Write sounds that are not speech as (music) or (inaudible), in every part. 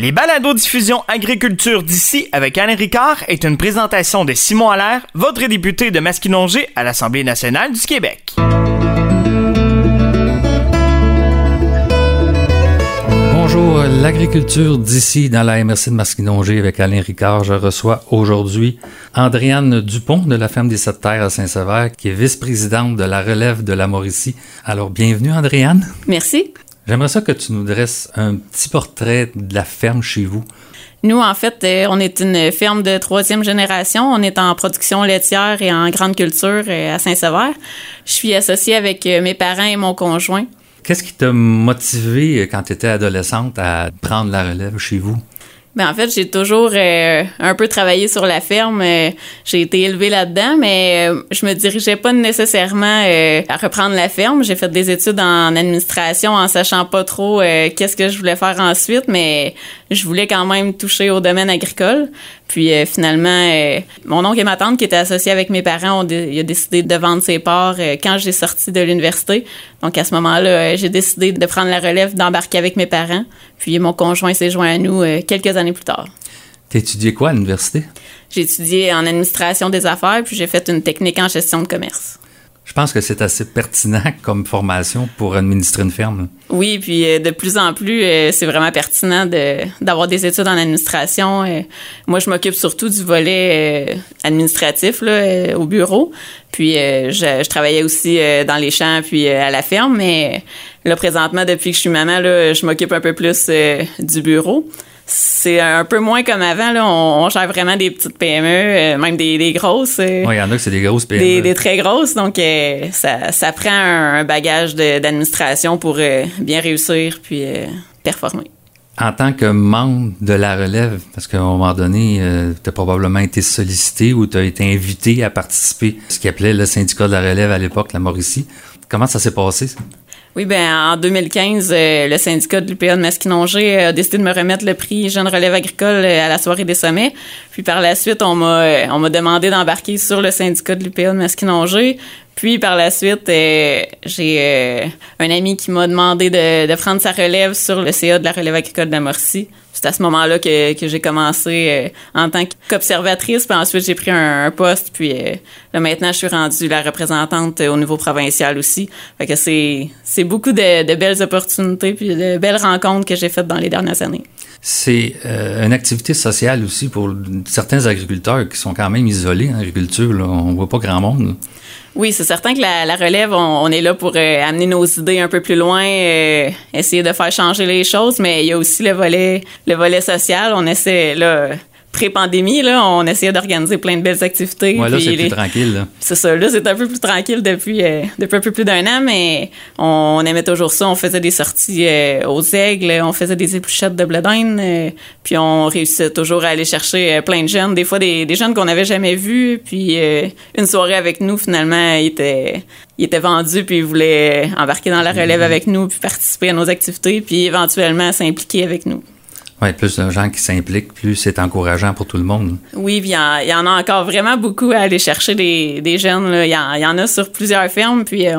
Les balados diffusion agriculture d'ici avec Alain Ricard est une présentation de Simon Allaire, votre député de Masquinongé à l'Assemblée nationale du Québec. Bonjour, l'agriculture d'ici dans la MRC de Masquinongé avec Alain Ricard. Je reçois aujourd'hui Andréane Dupont de la Ferme des Sept Terres à Saint-Sever, qui est vice-présidente de la relève de la Mauricie. Alors, bienvenue Andréane. Merci. J'aimerais ça que tu nous dresses un petit portrait de la ferme chez vous. Nous, en fait, euh, on est une ferme de troisième génération. On est en production laitière et en grande culture euh, à Saint-Sever. Je suis associée avec euh, mes parents et mon conjoint. Qu'est-ce qui t'a motivé quand tu étais adolescente à prendre la relève chez vous? Ben, en fait, j'ai toujours euh, un peu travaillé sur la ferme. Euh, j'ai été élevée là-dedans, mais euh, je me dirigeais pas nécessairement à reprendre la ferme. J'ai fait des études en administration en sachant pas trop qu'est-ce que je voulais faire ensuite, mais je voulais quand même toucher au domaine agricole. Puis finalement, mon oncle et ma tante qui étaient associés avec mes parents ont, décidé de vendre ses parts quand j'ai sorti de l'université. Donc à ce moment-là, j'ai décidé de prendre la relève, d'embarquer avec mes parents. Puis mon conjoint s'est joint à nous quelques années plus tard. T'as étudié quoi à l'université? J'ai étudié en administration des affaires, puis j'ai fait une technique en gestion de commerce. Je pense que c'est assez pertinent comme formation pour administrer une ferme. Oui, puis euh, de plus en plus, euh, c'est vraiment pertinent d'avoir des études en administration. Euh, moi, je m'occupe surtout du volet administratif là, au bureau. Puis je, je, travaillais aussi dans les champs puis à la ferme, mais là, présentement, depuis que je suis maman, là, je m'occupe un peu plus du bureau c'est un peu moins comme avant. Là. On, on gère vraiment des petites PME, euh, même des, des grosses. Euh, oui, il y en a que c'est des grosses PME. Des, des très grosses. Donc, euh, ça, ça prend un, bagage d'administration pour bien réussir puis performer. En tant que membre de la relève, parce qu'à un moment donné, tu as probablement été sollicité ou tu as été invité à participer à ce qu'ils appelait le syndicat de la relève à l'époque, la Mauricie. Comment ça s'est passé? Oui, ben en 2015, euh, le syndicat de l'UPA de Masquinongé a décidé de me remettre le prix Jeune Relève agricole euh, à la soirée des sommets. Puis par la suite, on m'a euh, on m'a demandé d'embarquer sur le syndicat de l'UPA de Masquinongé. Puis par la suite, j'ai un ami qui m'a demandé de, de, prendre sa relève sur le CA de la relève agricole de la. C'est à ce moment-là que, que j'ai commencé euh, en tant qu'observatrice, puis ensuite j'ai pris un, poste, puis euh, là maintenant je suis rendue la représentante au niveau provincial aussi. Fait que c'est c'est beaucoup de, de, belles opportunités puis de belles rencontres que j'ai faites dans les dernières années. C'est euh, une activité sociale aussi pour certains agriculteurs qui sont quand même isolés en agriculture. Là. On voit pas grand monde. Oui, c'est certain que la, relève, on, est là pour euh, amener nos idées un peu plus loin, euh, essayer de faire changer les choses, mais il y a aussi le volet, le volet social. On essaie là pré-pandémie, là, on essayait d'organiser plein de belles activités. Ouais, là, c'est plus tranquille. C'est ça. Là, c'est un peu plus tranquille depuis, euh, depuis un peu plus d'un an, mais on, aimait toujours ça. On faisait des sorties euh, aux aigles, on faisait des épluchettes de blé euh, puis on réussissait toujours à aller chercher plein de jeunes, des fois des, des jeunes qu'on n'avait jamais vus, puis une soirée avec nous, finalement, ils étaient, ils étaient vendus, puis ils voulaient embarquer dans la relève avec nous, puis participer à nos activités, puis éventuellement s'impliquer avec nous. Oui, plus de gens qui s'impliquent, plus c'est encourageant pour tout le monde. Oui, il y, en a encore vraiment beaucoup à aller chercher des, des jeunes. Il y, en a sur plusieurs fermes, puis euh,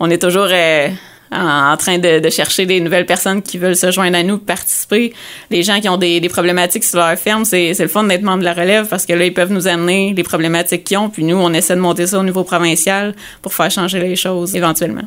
on, est toujours euh, en, train de, chercher des nouvelles personnes qui veulent se joindre à nous, participer. Les gens qui ont des, des problématiques sur leur ferme, c'est le fun d'être membre de la relève parce que là, ils peuvent nous amener les problématiques qu'ils ont, puis nous, on essaie de monter ça au niveau provincial pour faire changer les choses éventuellement.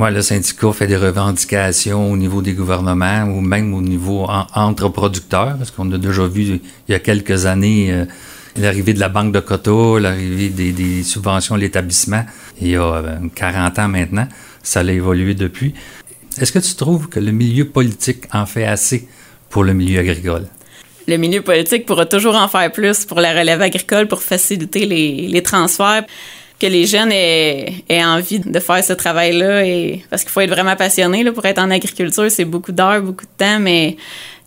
Moi, le syndicat fait des revendications au niveau des gouvernements ou même au niveau entre producteurs, parce qu'on a déjà vu il y a quelques années euh, l'arrivée de la Banque de Coteau, l'arrivée des, subventions à l'établissement, il y a 40 euh, ans maintenant. Ça a évolué depuis. Est-ce que tu trouves que le milieu politique en fait assez pour le milieu agricole? Le milieu politique pourra toujours en faire plus pour la relève agricole, pour faciliter les transferts que les jeunes aient, envie de faire ce travail-là et parce qu'il faut être vraiment passionné là, pour être en agriculture, c'est beaucoup d'heures, beaucoup de temps, mais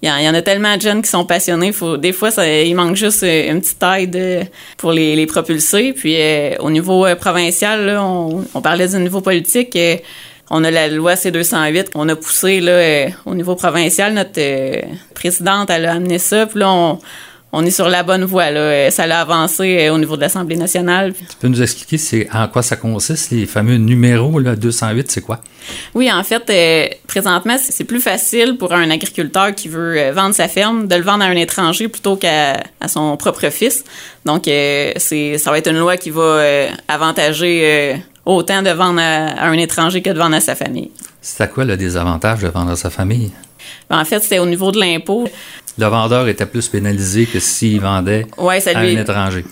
il y, en a tellement de jeunes qui sont passionnés. Faut, des fois, ça, il manque juste une petite aide euh, pour les, les propulser. Puis euh, au niveau euh, provincial, là, on, on, parlait du niveau politique. on a la loi C208 qu'on a poussé là, au niveau provincial. Notre présidente, elle a amené ça. Puis là, on, on est sur la bonne voie. Là. Ça a avancé au niveau de l'Assemblée nationale. Tu peux nous expliquer c'est en quoi ça consiste, les fameux numéros là, 208, c'est quoi? Oui, en fait, présentement, c'est plus facile pour un agriculteur qui veut vendre sa ferme de le vendre à un étranger plutôt qu'à son propre fils. Donc, c'est ça va être une loi qui va avantager autant de vendre à, un étranger que de vendre à sa famille. C'est à quoi le désavantage de vendre à sa famille? Ben, en fait, c'était au niveau de l'impôt. Le vendeur était plus pénalisé que s'il vendait à un étranger.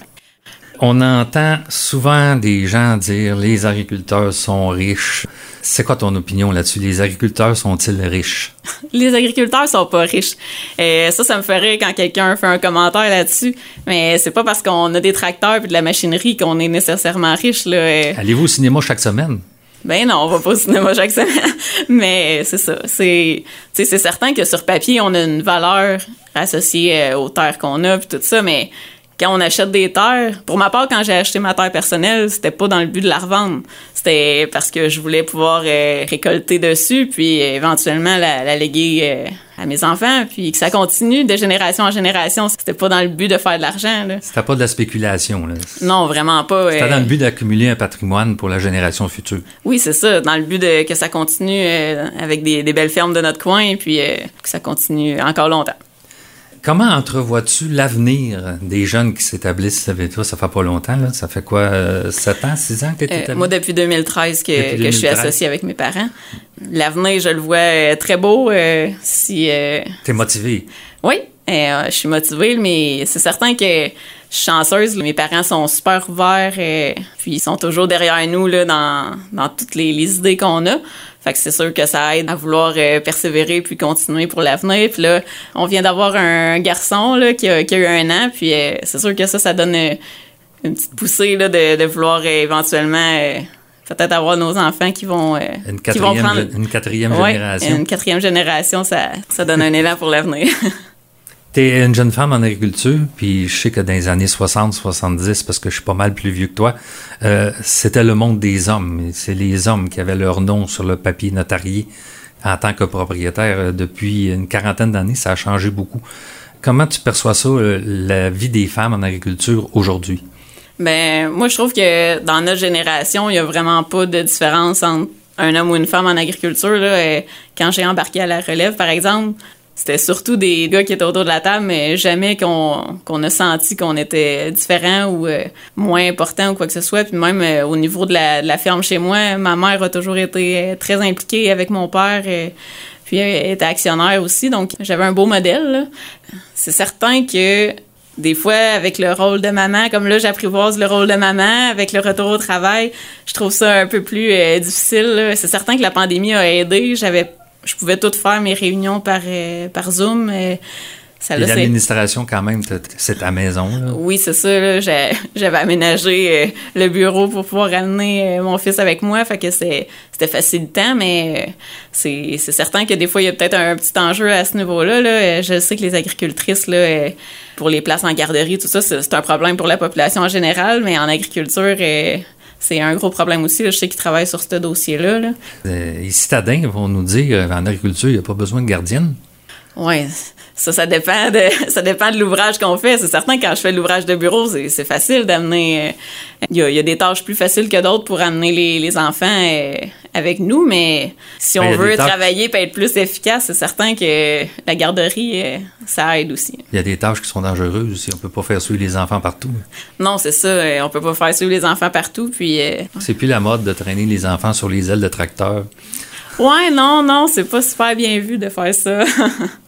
On entend souvent des gens dire les agriculteurs sont riches. C'est quoi ton opinion là-dessus? Les agriculteurs sont-ils riches? (laughs) les agriculteurs sont pas riches. Et euh, ça, ça me ferait quand quelqu'un fait un commentaire là-dessus. Mais c'est pas parce qu'on a des tracteurs et de la machinerie qu'on est nécessairement riche. Là. Allez-vous au cinéma chaque semaine? Ben non, on va pas au cinéma chaque semaine. (laughs) Mais c'est ça. C'est, c'est certain que sur papier, on a une valeur associée euh, aux terres qu'on a puis tout ça, mais quand on achète des terres, pour ma part, quand j'ai acheté ma terre personnelle, c'était pas dans le but de la revendre. C'était parce que je voulais pouvoir euh, récolter dessus, puis éventuellement la, léguer euh, à mes enfants, puis que ça continue de génération en génération. C'était pas dans le but de faire de l'argent. C'était pas de la spéculation. Là. Non, vraiment pas. C'était dans le but d'accumuler un patrimoine pour la génération future. Oui, c'est ça. Dans le but de que ça continue euh, avec des, des, belles fermes de notre coin, puis que ça continue encore longtemps. Comment entrevois-tu l'avenir des jeunes qui s'établissent avec toi? Ça fait pas longtemps, là. Ça fait quoi, 7 euh, ans, 6 ans que tu es euh, Moi, depuis 2013 que, que je suis associée avec mes parents. L'avenir, je le vois euh, très beau. si, T'es motivée? Oui, je suis motivée, mais c'est certain que je suis chanceuse. Mes parents sont super ouverts, et, puis ils sont toujours derrière nous là, dans, dans toutes les, les idées qu'on a. Fait que c'est sûr que ça aide à vouloir euh, persévérer puis continuer pour l'avenir. Puis là, on vient d'avoir un garçon là, qui, a, qui a eu un an, puis euh, c'est sûr que ça, ça donne euh, une petite poussée là, de, de vouloir éventuellement peut-être avoir nos enfants qui vont, une qui vont prendre... Une quatrième génération. Une quatrième génération, ça, ça donne un élan pour l'avenir. (laughs) Tu es une jeune femme en agriculture, puis je sais que dans les années 60-70, parce que je suis pas mal plus vieux que toi, euh, c'était le monde des hommes. C'est les hommes qui avaient leur nom sur le papier notarié en tant que propriétaire. Euh, depuis une quarantaine d'années, ça a changé beaucoup. Comment tu perçois ça, euh, la vie des femmes en agriculture aujourd'hui? Ben, moi, je trouve que dans notre génération, il y a vraiment pas de différence entre un homme ou une femme en agriculture. Quand j'ai embarqué à la relève, par exemple, c'était surtout des gars qui étaient autour de la table, mais jamais qu'on qu'on a senti qu'on était différent ou euh, moins important ou quoi que ce soit. Puis même euh, au niveau de la, de la, ferme chez moi, ma mère a toujours été euh, très impliquée avec mon père. puis elle était actionnaire aussi, donc j'avais un beau modèle. C'est certain que des fois, avec le rôle de maman, comme là, j'apprivoise le rôle de maman, avec le retour au travail, je trouve ça un peu plus difficile. C'est certain que la pandémie a aidé. J'avais je pouvais tout faire mes réunions par, euh, par Zoom. Ça, l'administration, quand même, c'est ta maison. Là. Oui, c'est ça. J'avais aménagé euh, le bureau pour pouvoir amener euh, mon fils avec moi. Fait que c'était facilitant, mais c'est certain que des fois, il y a peut-être un petit enjeu à ce niveau-là. Là. Je sais que les agricultrices, là, pour les places en garderie, tout ça, c'est un problème pour la population en général, mais en agriculture, c'est un gros problème aussi. Je sais qu'ils travaillent sur ce dossier-là. Là. Euh, les citadins vont nous dire qu'en agriculture, il n'y a pas besoin de gardienne. Oui, ça, ça dépend de, (laughs) ça dépend de l'ouvrage qu'on fait. C'est certain que quand je fais l'ouvrage de bureau, c'est facile d'amener. Euh, il y, a, des tâches plus faciles que d'autres pour amener les, enfants euh, avec nous, mais si ben, on veut travailler et être plus efficace, c'est certain que la garderie, euh, ça aide aussi. Il y a des tâches qui sont dangereuses aussi. On peut pas faire suivre les enfants partout. Non, c'est ça. On peut pas faire suivre les enfants partout. Puis. C'est plus la mode de traîner les enfants sur les ailes de tracteur. Ouais, non, non, c'est pas super bien vu de faire ça. (laughs)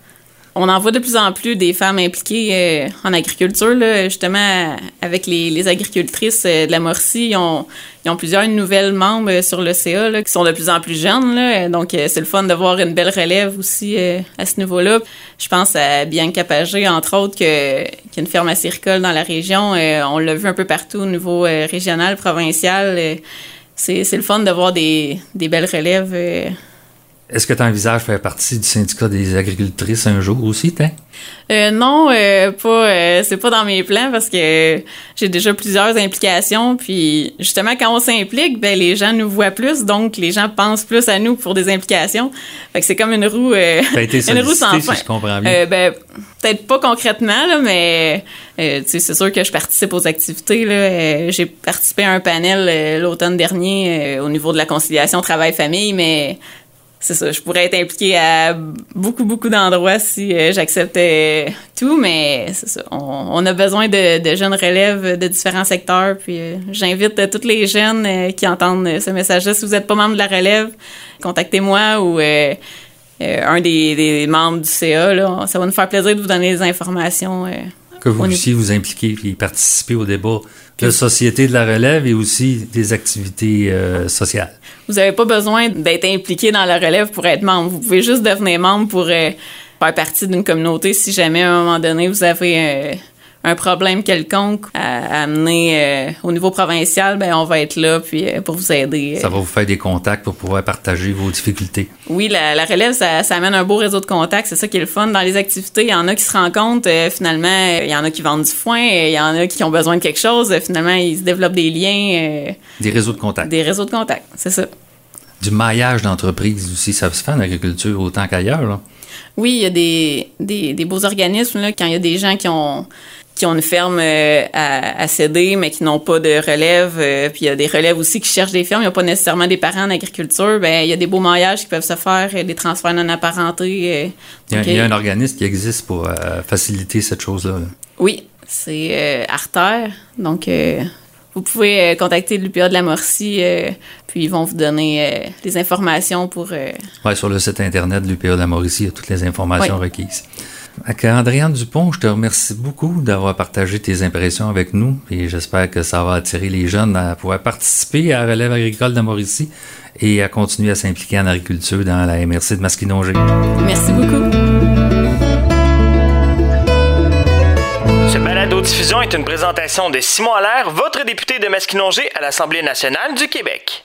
on en voit de plus en plus des femmes impliquées euh, en agriculture. Là, justement, avec les, les agricultrices euh, de la Morcie, ils ont, ils ont plusieurs nouvelles membres euh, sur le CA là, qui sont de plus en plus jeunes. Là, donc, c'est le fun de voir une belle relève aussi à ce niveau-là. Je pense à Bianca entre autres, que, qui a une ferme acéricole dans la région. on l'a vu un peu partout au niveau régional, provincial. c'est le fun de voir des, des belles relèves Est-ce que tu envisages faire partie du syndicat des agricultrices un jour aussi, t'es? Euh, non, euh, pas. Euh, c'est pas dans mes plans parce que j'ai déjà plusieurs implications. Puis justement, quand on s'implique, ben les gens nous voient plus, donc les gens pensent plus à nous pour des implications. Fait que c'est comme une roue, euh, (laughs) une roue sans fin. Si je comprends bien. Ben peut-être pas concrètement là, mais c'est sûr que je participe aux activités. Là. j'ai participé à un panel l'automne dernier au niveau de la conciliation travail-famille, mais c'est ça, je pourrais être impliquée à beaucoup, beaucoup d'endroits si euh, j'acceptais tout, mais c'est ça. On, a besoin de, jeunes relèves de différents secteurs, puis euh, j'invite euh, tous les jeunes qui entendent ce message-là. Si vous n'êtes pas membre de la relève, contactez-moi ou un des, membres du CA. Ça va nous faire plaisir de vous donner des informations. Que vous puissiez vous impliquer et participer au débat de société de la relève et aussi des activités sociales. Vous n'avez pas besoin d'être impliqué dans la relève pour être membre. Vous pouvez juste devenir membre pour euh, faire partie d'une communauté si jamais à un moment donné vous avez euh, un problème quelconque à, amener euh, au niveau provincial, ben on va être là puis pour vous aider. Ça va vous faire des contacts pour pouvoir partager vos difficultés. Oui, la, relève, ça, amène un beau réseau de contacts. C'est ça qui est le fun. Dans les activités, il y en a qui se rencontrent. finalement, il y en a qui vendent du foin. Il y en a qui ont besoin de quelque chose. finalement, ils se développent des liens. des réseaux de contacts. Des réseaux de contacts, c'est ça du maillage d'entreprise aussi. Ça se fait en agriculture autant qu'ailleurs. Oui, il y a des, des, beaux organismes là, quand il y a des gens qui ont qui ont une ferme euh, à, céder, mais qui n'ont pas de relève. Euh, puis il y a des relèves aussi qui cherchent des fermes. Il n'y a pas nécessairement des parents en agriculture. Ben, il y a des beaux maillages qui peuvent se faire, euh, des transferts non apparentés. il, y a, un organisme qui existe pour faciliter cette chose-là. Oui, c'est Arter. Donc, vous pouvez contacter l'UPA de la Morcie, puis ils vont vous donner les informations pour. Oui, sur le site internet de l'UPA de la Mauricie, il y a toutes les informations requises. Andréane Dupont, je te remercie beaucoup d'avoir partagé tes impressions avec nous et j'espère que ça va attirer les jeunes à pouvoir participer à la relève agricole de Mauricie et à continuer à s'impliquer en agriculture dans la MRC de Masquinongé. Merci beaucoup. diffusion est une présentation de Simon Allaire, votre député de Masquinongé à l'Assemblée nationale du Québec.